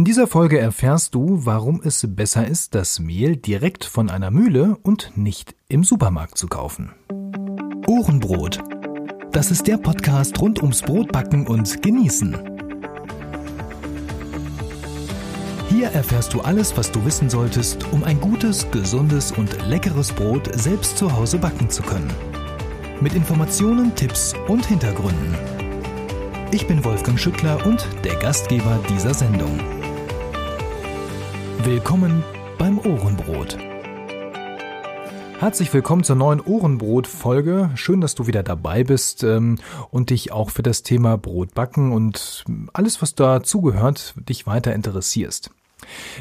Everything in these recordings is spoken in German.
In dieser Folge erfährst du, warum es besser ist, das Mehl direkt von einer Mühle und nicht im Supermarkt zu kaufen. Ohrenbrot. Das ist der Podcast rund ums Brotbacken und Genießen. Hier erfährst du alles, was du wissen solltest, um ein gutes, gesundes und leckeres Brot selbst zu Hause backen zu können. Mit Informationen, Tipps und Hintergründen. Ich bin Wolfgang Schüttler und der Gastgeber dieser Sendung. Willkommen beim Ohrenbrot. Herzlich willkommen zur neuen Ohrenbrot-Folge. Schön, dass du wieder dabei bist ähm, und dich auch für das Thema Brotbacken und alles, was dazugehört, dich weiter interessierst.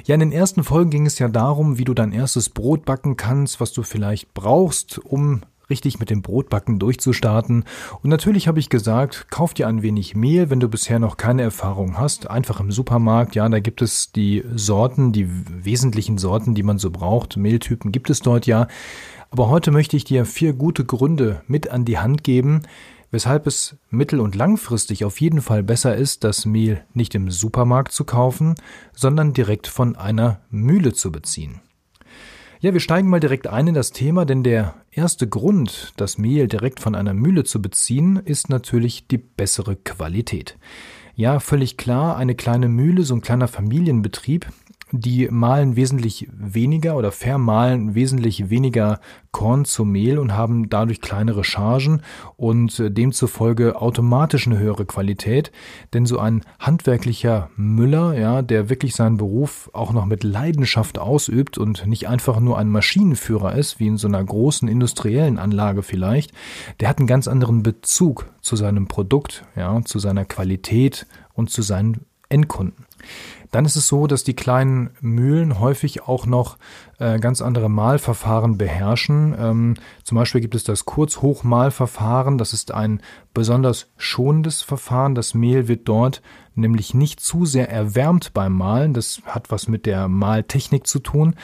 Ja, in den ersten Folgen ging es ja darum, wie du dein erstes Brot backen kannst, was du vielleicht brauchst, um richtig mit dem Brotbacken durchzustarten. Und natürlich habe ich gesagt, kauf dir ein wenig Mehl, wenn du bisher noch keine Erfahrung hast. Einfach im Supermarkt, ja, da gibt es die Sorten, die wesentlichen Sorten, die man so braucht. Mehltypen gibt es dort ja. Aber heute möchte ich dir vier gute Gründe mit an die Hand geben, weshalb es mittel- und langfristig auf jeden Fall besser ist, das Mehl nicht im Supermarkt zu kaufen, sondern direkt von einer Mühle zu beziehen. Ja, wir steigen mal direkt ein in das Thema, denn der erste Grund, das Mehl direkt von einer Mühle zu beziehen, ist natürlich die bessere Qualität. Ja, völlig klar, eine kleine Mühle, so ein kleiner Familienbetrieb, die mahlen wesentlich weniger oder vermahlen wesentlich weniger Korn zu Mehl und haben dadurch kleinere Chargen und äh, demzufolge automatisch eine höhere Qualität. Denn so ein handwerklicher Müller, ja, der wirklich seinen Beruf auch noch mit Leidenschaft ausübt und nicht einfach nur ein Maschinenführer ist, wie in so einer großen industriellen Anlage vielleicht, der hat einen ganz anderen Bezug zu seinem Produkt, ja, zu seiner Qualität und zu seinen Endkunden. Dann ist es so, dass die kleinen Mühlen häufig auch noch äh, ganz andere Mahlverfahren beherrschen. Ähm, zum Beispiel gibt es das Kurzhochmahlverfahren. Das ist ein besonders schonendes Verfahren. Das Mehl wird dort nämlich nicht zu sehr erwärmt beim Mahlen. Das hat was mit der Mahltechnik zu tun.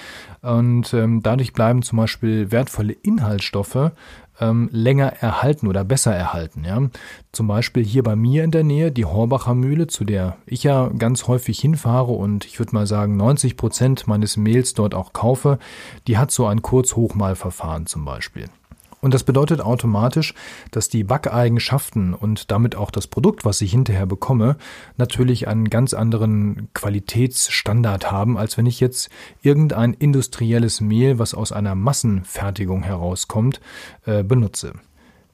Und ähm, dadurch bleiben zum Beispiel wertvolle Inhaltsstoffe ähm, länger erhalten oder besser erhalten. Ja? Zum Beispiel hier bei mir in der Nähe die Horbacher Mühle, zu der ich ja ganz häufig hinfahre und ich würde mal sagen 90 Prozent meines Mehls dort auch kaufe, die hat so ein Kurz-Hochmahlverfahren zum Beispiel. Und das bedeutet automatisch, dass die Backeigenschaften und damit auch das Produkt, was ich hinterher bekomme, natürlich einen ganz anderen Qualitätsstandard haben, als wenn ich jetzt irgendein industrielles Mehl, was aus einer Massenfertigung herauskommt, äh, benutze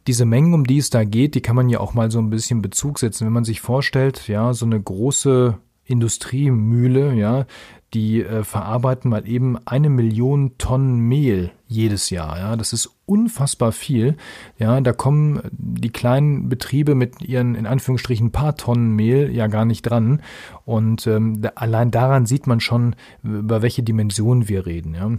diese Mengen, um die es da geht, die kann man ja auch mal so ein bisschen Bezug setzen. Wenn man sich vorstellt, ja, so eine große Industriemühle, ja, die äh, verarbeiten mal eben eine Million Tonnen Mehl jedes Jahr. Ja, das ist unfassbar viel. Ja, da kommen die kleinen Betriebe mit ihren in Anführungsstrichen paar Tonnen Mehl ja gar nicht dran. Und ähm, allein daran sieht man schon, über welche Dimensionen wir reden. Ja.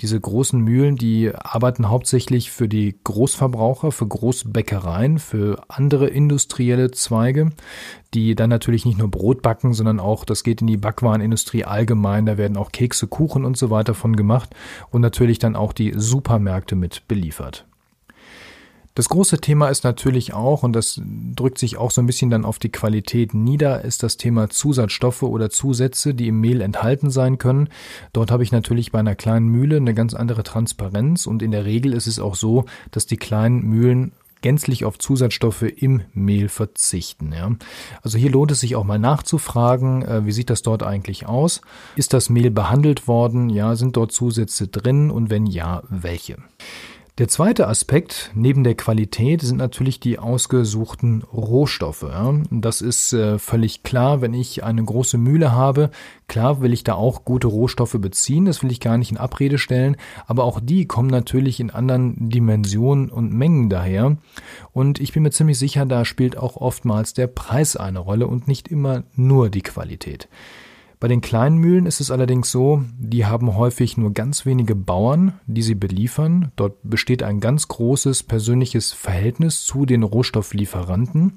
Diese großen Mühlen, die arbeiten hauptsächlich für die Großverbraucher, für Großbäckereien, für andere industrielle Zweige, die dann natürlich nicht nur Brot backen, sondern auch, das geht in die Backwarenindustrie allgemein. Da werden auch Kekse, Kuchen und so weiter von gemacht. Und natürlich dann auch die Supermärkte mit beliefert. Das große Thema ist natürlich auch, und das drückt sich auch so ein bisschen dann auf die Qualität nieder, ist das Thema Zusatzstoffe oder Zusätze, die im Mehl enthalten sein können. Dort habe ich natürlich bei einer kleinen Mühle eine ganz andere Transparenz und in der Regel ist es auch so, dass die kleinen Mühlen gänzlich auf Zusatzstoffe im Mehl verzichten. Ja. Also hier lohnt es sich auch mal nachzufragen, äh, wie sieht das dort eigentlich aus? Ist das Mehl behandelt worden? Ja, sind dort Zusätze drin und wenn ja, welche? Der zweite Aspekt neben der Qualität sind natürlich die ausgesuchten Rohstoffe. Das ist äh, völlig klar, wenn ich eine große Mühle habe. Klar will ich da auch gute Rohstoffe beziehen, das will ich gar nicht in Abrede stellen, aber auch die kommen natürlich in anderen Dimensionen und Mengen daher. Und ich bin mir ziemlich sicher, da spielt auch oftmals der Preis eine Rolle und nicht immer nur die Qualität. Bei den kleinen Mühlen ist es allerdings so, die haben häufig nur ganz wenige Bauern, die sie beliefern. Dort besteht ein ganz großes persönliches Verhältnis zu den Rohstofflieferanten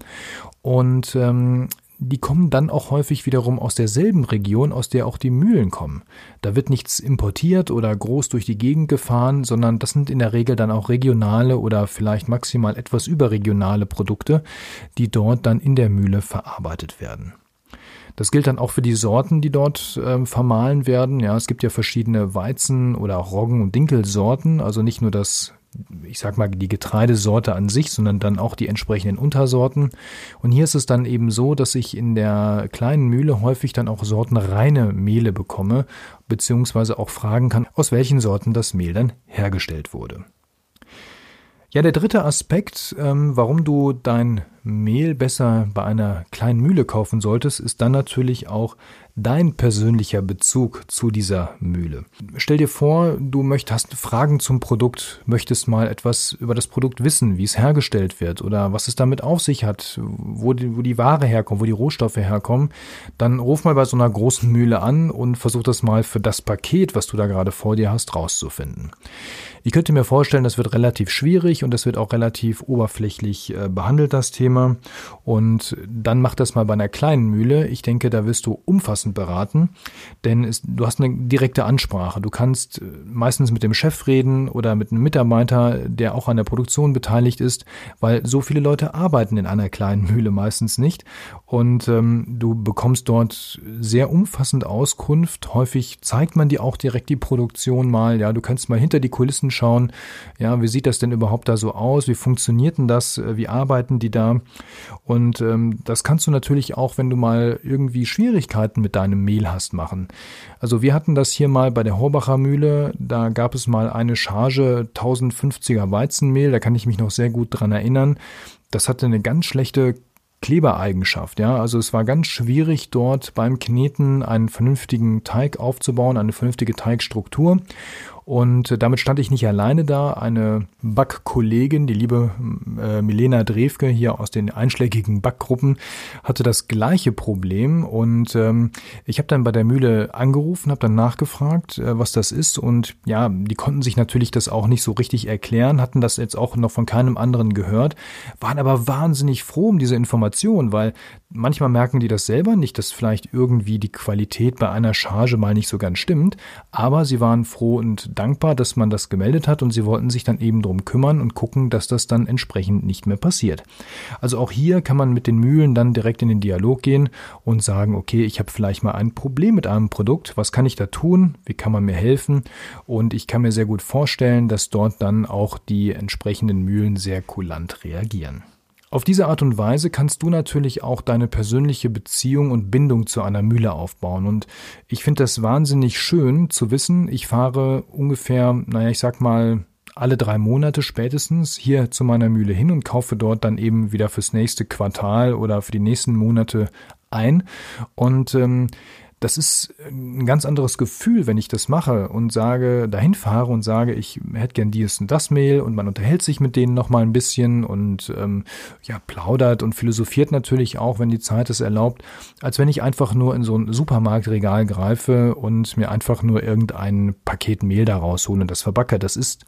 und ähm, die kommen dann auch häufig wiederum aus derselben Region, aus der auch die Mühlen kommen. Da wird nichts importiert oder groß durch die Gegend gefahren, sondern das sind in der Regel dann auch regionale oder vielleicht maximal etwas überregionale Produkte, die dort dann in der Mühle verarbeitet werden. Das gilt dann auch für die Sorten, die dort ähm, vermahlen werden. Ja, es gibt ja verschiedene Weizen- oder auch Roggen- und Dinkelsorten, also nicht nur das ich sag mal, die Getreidesorte an sich, sondern dann auch die entsprechenden Untersorten. Und hier ist es dann eben so, dass ich in der kleinen Mühle häufig dann auch sortenreine Mehle bekomme, beziehungsweise auch fragen kann, aus welchen Sorten das Mehl dann hergestellt wurde. Ja, der dritte Aspekt, ähm, warum du dein Mehl besser bei einer kleinen Mühle kaufen solltest, ist dann natürlich auch dein persönlicher Bezug zu dieser Mühle. Stell dir vor, du möchtest, hast Fragen zum Produkt, möchtest mal etwas über das Produkt wissen, wie es hergestellt wird oder was es damit auf sich hat, wo die, wo die Ware herkommt, wo die Rohstoffe herkommen, dann ruf mal bei so einer großen Mühle an und versuch das mal für das Paket, was du da gerade vor dir hast, rauszufinden. Ich könnte mir vorstellen, das wird relativ schwierig und das wird auch relativ oberflächlich äh, behandelt, das Thema. Und dann mach das mal bei einer kleinen Mühle. Ich denke, da wirst du umfassend beraten, denn es, du hast eine direkte Ansprache. Du kannst äh, meistens mit dem Chef reden oder mit einem Mitarbeiter, der auch an der Produktion beteiligt ist, weil so viele Leute arbeiten in einer kleinen Mühle meistens nicht. Und ähm, du bekommst dort sehr umfassend Auskunft. Häufig zeigt man dir auch direkt die Produktion mal. Ja, du kannst mal hinter die Kulissen schauen, ja, wie sieht das denn überhaupt da so aus? Wie funktioniert denn das? Äh, wie arbeiten die da? Und ähm, das kannst du natürlich auch, wenn du mal irgendwie Schwierigkeiten mit deinem Mehl hast, machen. Also wir hatten das hier mal bei der Horbacher Mühle, da gab es mal eine Charge 1050er Weizenmehl, da kann ich mich noch sehr gut dran erinnern. Das hatte eine ganz schlechte Klebereigenschaft. Ja, also es war ganz schwierig dort beim Kneten einen vernünftigen Teig aufzubauen, eine vernünftige Teigstruktur. Und damit stand ich nicht alleine da. Eine Backkollegin, die liebe äh, Milena Drewke hier aus den einschlägigen Backgruppen, hatte das gleiche Problem. Und ähm, ich habe dann bei der Mühle angerufen, habe dann nachgefragt, äh, was das ist. Und ja, die konnten sich natürlich das auch nicht so richtig erklären, hatten das jetzt auch noch von keinem anderen gehört, waren aber wahnsinnig froh um diese Information, weil manchmal merken die das selber nicht, dass vielleicht irgendwie die Qualität bei einer Charge mal nicht so ganz stimmt. Aber sie waren froh und dankbar, dass man das gemeldet hat und sie wollten sich dann eben drum kümmern und gucken, dass das dann entsprechend nicht mehr passiert. Also auch hier kann man mit den Mühlen dann direkt in den Dialog gehen und sagen, okay, ich habe vielleicht mal ein Problem mit einem Produkt, was kann ich da tun, wie kann man mir helfen und ich kann mir sehr gut vorstellen, dass dort dann auch die entsprechenden Mühlen sehr kulant reagieren. Auf diese Art und Weise kannst du natürlich auch deine persönliche Beziehung und Bindung zu einer Mühle aufbauen. Und ich finde das wahnsinnig schön zu wissen, ich fahre ungefähr, naja, ich sag mal, alle drei Monate spätestens hier zu meiner Mühle hin und kaufe dort dann eben wieder fürs nächste Quartal oder für die nächsten Monate ein. Und ähm, das ist ein ganz anderes Gefühl, wenn ich das mache und sage, dahin fahre und sage, ich hätte gern dies und das Mail und man unterhält sich mit denen noch mal ein bisschen und ähm, ja plaudert und philosophiert natürlich auch, wenn die Zeit es erlaubt, als wenn ich einfach nur in so ein Supermarktregal greife und mir einfach nur irgendein Paket Mehl da raushole und das verbacke. Das ist,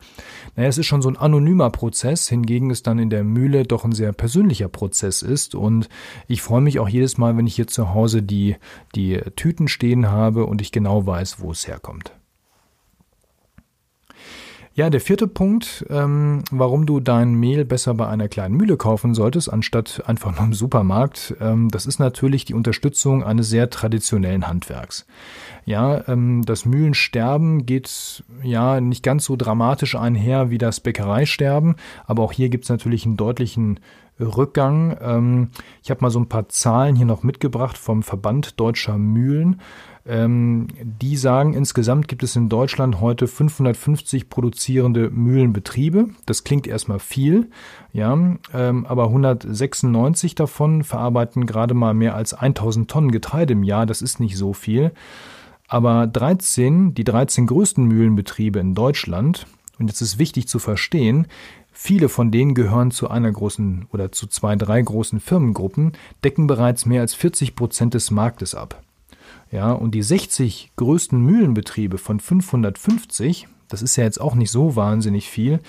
naja, es ist schon so ein anonymer Prozess, hingegen es dann in der Mühle doch ein sehr persönlicher Prozess ist und ich freue mich auch jedes Mal, wenn ich hier zu Hause die die Tüten Tüten stehen habe und ich genau weiß, wo es herkommt. Ja, der vierte Punkt, ähm, warum du dein Mehl besser bei einer kleinen Mühle kaufen solltest, anstatt einfach nur im Supermarkt, ähm, das ist natürlich die Unterstützung eines sehr traditionellen Handwerks. Ja, ähm, das Mühlensterben geht ja nicht ganz so dramatisch einher wie das Bäckereisterben, aber auch hier gibt es natürlich einen deutlichen Rückgang. Ähm, ich habe mal so ein paar Zahlen hier noch mitgebracht vom Verband Deutscher Mühlen. Ähm, die sagen, insgesamt gibt es in Deutschland heute 550 produzierende Mühlenbetriebe. Das klingt erstmal viel, ja, ähm, aber 196 davon verarbeiten gerade mal mehr als 1000 Tonnen Getreide im Jahr. Das ist nicht so viel. Aber 13, die 13 größten Mühlenbetriebe in Deutschland, und jetzt ist wichtig zu verstehen, Viele von denen gehören zu einer großen oder zu zwei, drei großen Firmengruppen, decken bereits mehr als 40 Prozent des Marktes ab. Ja, und die 60 größten Mühlenbetriebe von 550, das ist ja jetzt auch nicht so wahnsinnig viel,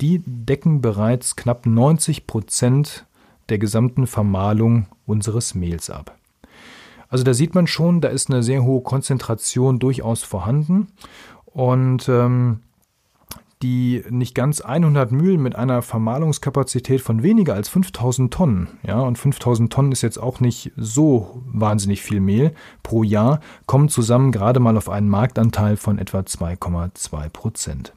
die decken bereits knapp 90 Prozent der gesamten Vermahlung unseres Mehls ab. Also da sieht man schon, da ist eine sehr hohe Konzentration durchaus vorhanden. Und ähm, die nicht ganz 100 Mühlen mit einer Vermahlungskapazität von weniger als 5000 Tonnen, ja, und 5000 Tonnen ist jetzt auch nicht so wahnsinnig viel Mehl pro Jahr, kommen zusammen gerade mal auf einen Marktanteil von etwa 2,2 Prozent.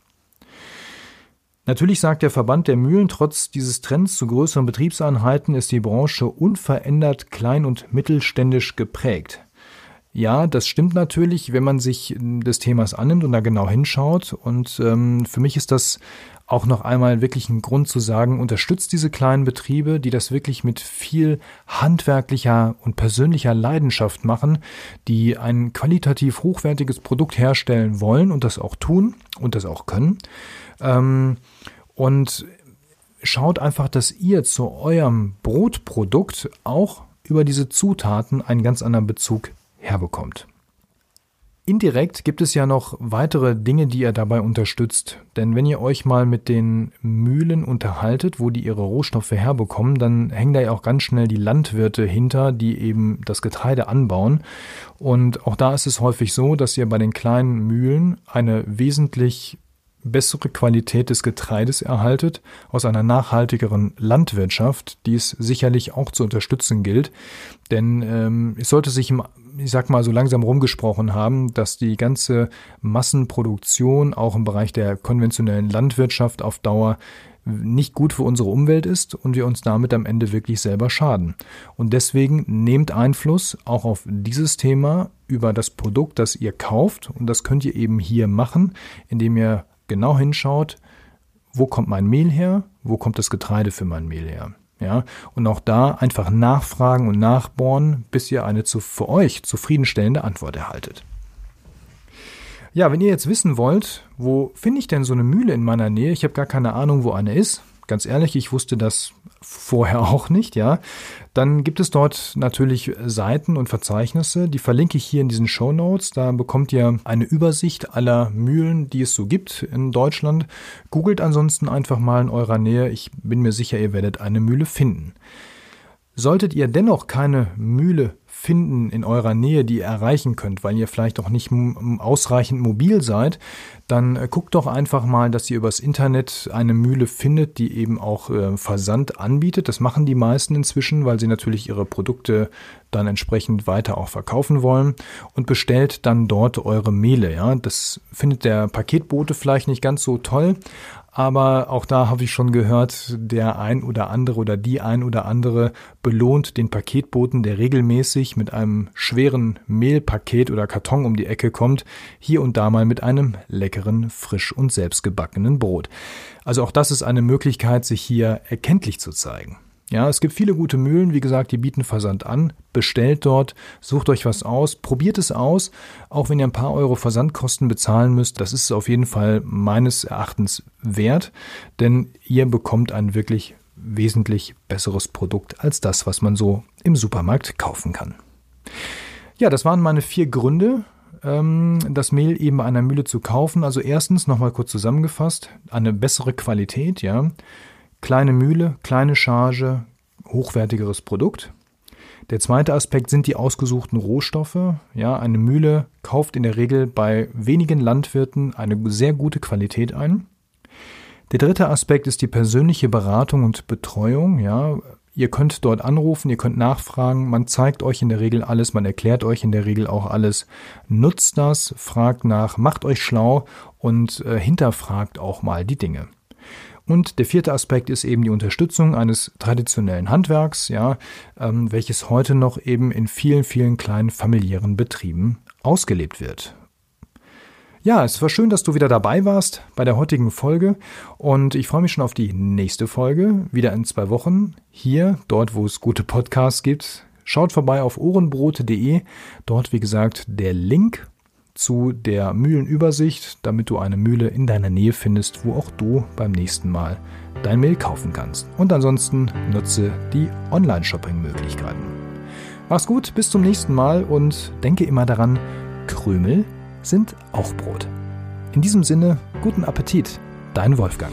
Natürlich sagt der Verband der Mühlen, trotz dieses Trends zu größeren Betriebseinheiten ist die Branche unverändert klein- und mittelständisch geprägt. Ja, das stimmt natürlich, wenn man sich des Themas annimmt und da genau hinschaut. Und ähm, für mich ist das auch noch einmal wirklich ein Grund zu sagen, unterstützt diese kleinen Betriebe, die das wirklich mit viel handwerklicher und persönlicher Leidenschaft machen, die ein qualitativ hochwertiges Produkt herstellen wollen und das auch tun und das auch können. Ähm, und schaut einfach, dass ihr zu eurem Brotprodukt auch über diese Zutaten einen ganz anderen Bezug herbekommt. Indirekt gibt es ja noch weitere Dinge, die ihr dabei unterstützt. Denn wenn ihr euch mal mit den Mühlen unterhaltet, wo die ihre Rohstoffe herbekommen, dann hängen da ja auch ganz schnell die Landwirte hinter, die eben das Getreide anbauen. Und auch da ist es häufig so, dass ihr bei den kleinen Mühlen eine wesentlich bessere Qualität des Getreides erhaltet aus einer nachhaltigeren Landwirtschaft, die es sicherlich auch zu unterstützen gilt. Denn ähm, es sollte sich, ich sag mal, so langsam rumgesprochen haben, dass die ganze Massenproduktion auch im Bereich der konventionellen Landwirtschaft auf Dauer nicht gut für unsere Umwelt ist und wir uns damit am Ende wirklich selber schaden. Und deswegen nehmt Einfluss auch auf dieses Thema über das Produkt, das ihr kauft. Und das könnt ihr eben hier machen, indem ihr genau hinschaut, wo kommt mein Mehl her, wo kommt das Getreide für mein Mehl her. Ja, und auch da einfach nachfragen und nachbohren, bis ihr eine zu, für euch zufriedenstellende Antwort erhaltet. Ja, wenn ihr jetzt wissen wollt, wo finde ich denn so eine Mühle in meiner Nähe? Ich habe gar keine Ahnung, wo eine ist. Ganz ehrlich, ich wusste das vorher auch nicht, ja. Dann gibt es dort natürlich Seiten und Verzeichnisse, die verlinke ich hier in diesen Show Notes. Da bekommt ihr eine Übersicht aller Mühlen, die es so gibt in Deutschland. Googelt ansonsten einfach mal in eurer Nähe. Ich bin mir sicher, ihr werdet eine Mühle finden. Solltet ihr dennoch keine Mühle finden in eurer Nähe, die ihr erreichen könnt, weil ihr vielleicht auch nicht ausreichend mobil seid, dann äh, guckt doch einfach mal, dass ihr übers Internet eine Mühle findet, die eben auch äh, Versand anbietet. Das machen die meisten inzwischen, weil sie natürlich ihre Produkte dann entsprechend weiter auch verkaufen wollen und bestellt dann dort eure Mehle. Ja, das findet der Paketbote vielleicht nicht ganz so toll, aber auch da habe ich schon gehört, der ein oder andere oder die ein oder andere belohnt den Paketboten, der regelmäßig mit einem schweren Mehlpaket oder Karton um die Ecke kommt, hier und da mal mit einem leckeren, frisch und selbstgebackenen Brot. Also auch das ist eine Möglichkeit, sich hier erkenntlich zu zeigen. Ja, es gibt viele gute Mühlen, wie gesagt, die bieten Versand an. Bestellt dort, sucht euch was aus, probiert es aus, auch wenn ihr ein paar Euro Versandkosten bezahlen müsst. Das ist auf jeden Fall meines Erachtens wert, denn ihr bekommt ein wirklich wesentlich besseres Produkt als das, was man so im Supermarkt kaufen kann. Ja, das waren meine vier Gründe, ähm, das Mehl eben bei einer Mühle zu kaufen. Also erstens nochmal kurz zusammengefasst, eine bessere Qualität, ja. Kleine Mühle, kleine Charge, hochwertigeres Produkt. Der zweite Aspekt sind die ausgesuchten Rohstoffe. Ja, eine Mühle kauft in der Regel bei wenigen Landwirten eine sehr gute Qualität ein. Der dritte Aspekt ist die persönliche Beratung und Betreuung. Ja, ihr könnt dort anrufen, ihr könnt nachfragen. Man zeigt euch in der Regel alles, man erklärt euch in der Regel auch alles. Nutzt das, fragt nach, macht euch schlau und äh, hinterfragt auch mal die Dinge. Und der vierte Aspekt ist eben die Unterstützung eines traditionellen Handwerks, ja, ähm, welches heute noch eben in vielen, vielen kleinen familiären Betrieben ausgelebt wird. Ja, es war schön, dass du wieder dabei warst bei der heutigen Folge und ich freue mich schon auf die nächste Folge, wieder in zwei Wochen, hier, dort, wo es gute Podcasts gibt. Schaut vorbei auf ohrenbrote.de, dort wie gesagt der Link zu der Mühlenübersicht, damit du eine Mühle in deiner Nähe findest, wo auch du beim nächsten Mal dein Mehl kaufen kannst. Und ansonsten nutze die Online-Shopping-Möglichkeiten. Mach's gut, bis zum nächsten Mal und denke immer daran, Krümel sind auch Brot. In diesem Sinne, guten Appetit, dein Wolfgang.